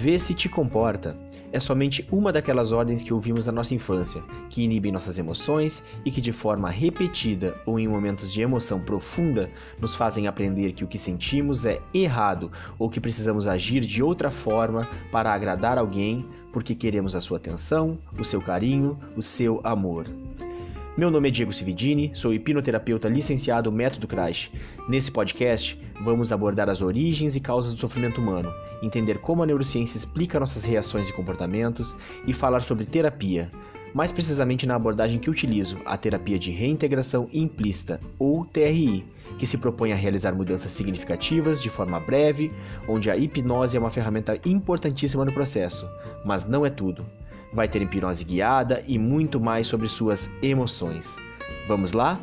Vê se te comporta é somente uma daquelas ordens que ouvimos na nossa infância, que inibem nossas emoções e que, de forma repetida ou em momentos de emoção profunda, nos fazem aprender que o que sentimos é errado ou que precisamos agir de outra forma para agradar alguém porque queremos a sua atenção, o seu carinho, o seu amor. Meu nome é Diego Cividini, sou hipnoterapeuta licenciado Método Crash. Nesse podcast, vamos abordar as origens e causas do sofrimento humano, entender como a neurociência explica nossas reações e comportamentos e falar sobre terapia, mais precisamente na abordagem que utilizo, a terapia de reintegração implícita, ou TRI, que se propõe a realizar mudanças significativas de forma breve, onde a hipnose é uma ferramenta importantíssima no processo, mas não é tudo. Vai ter hipnose guiada e muito mais sobre suas emoções. Vamos lá?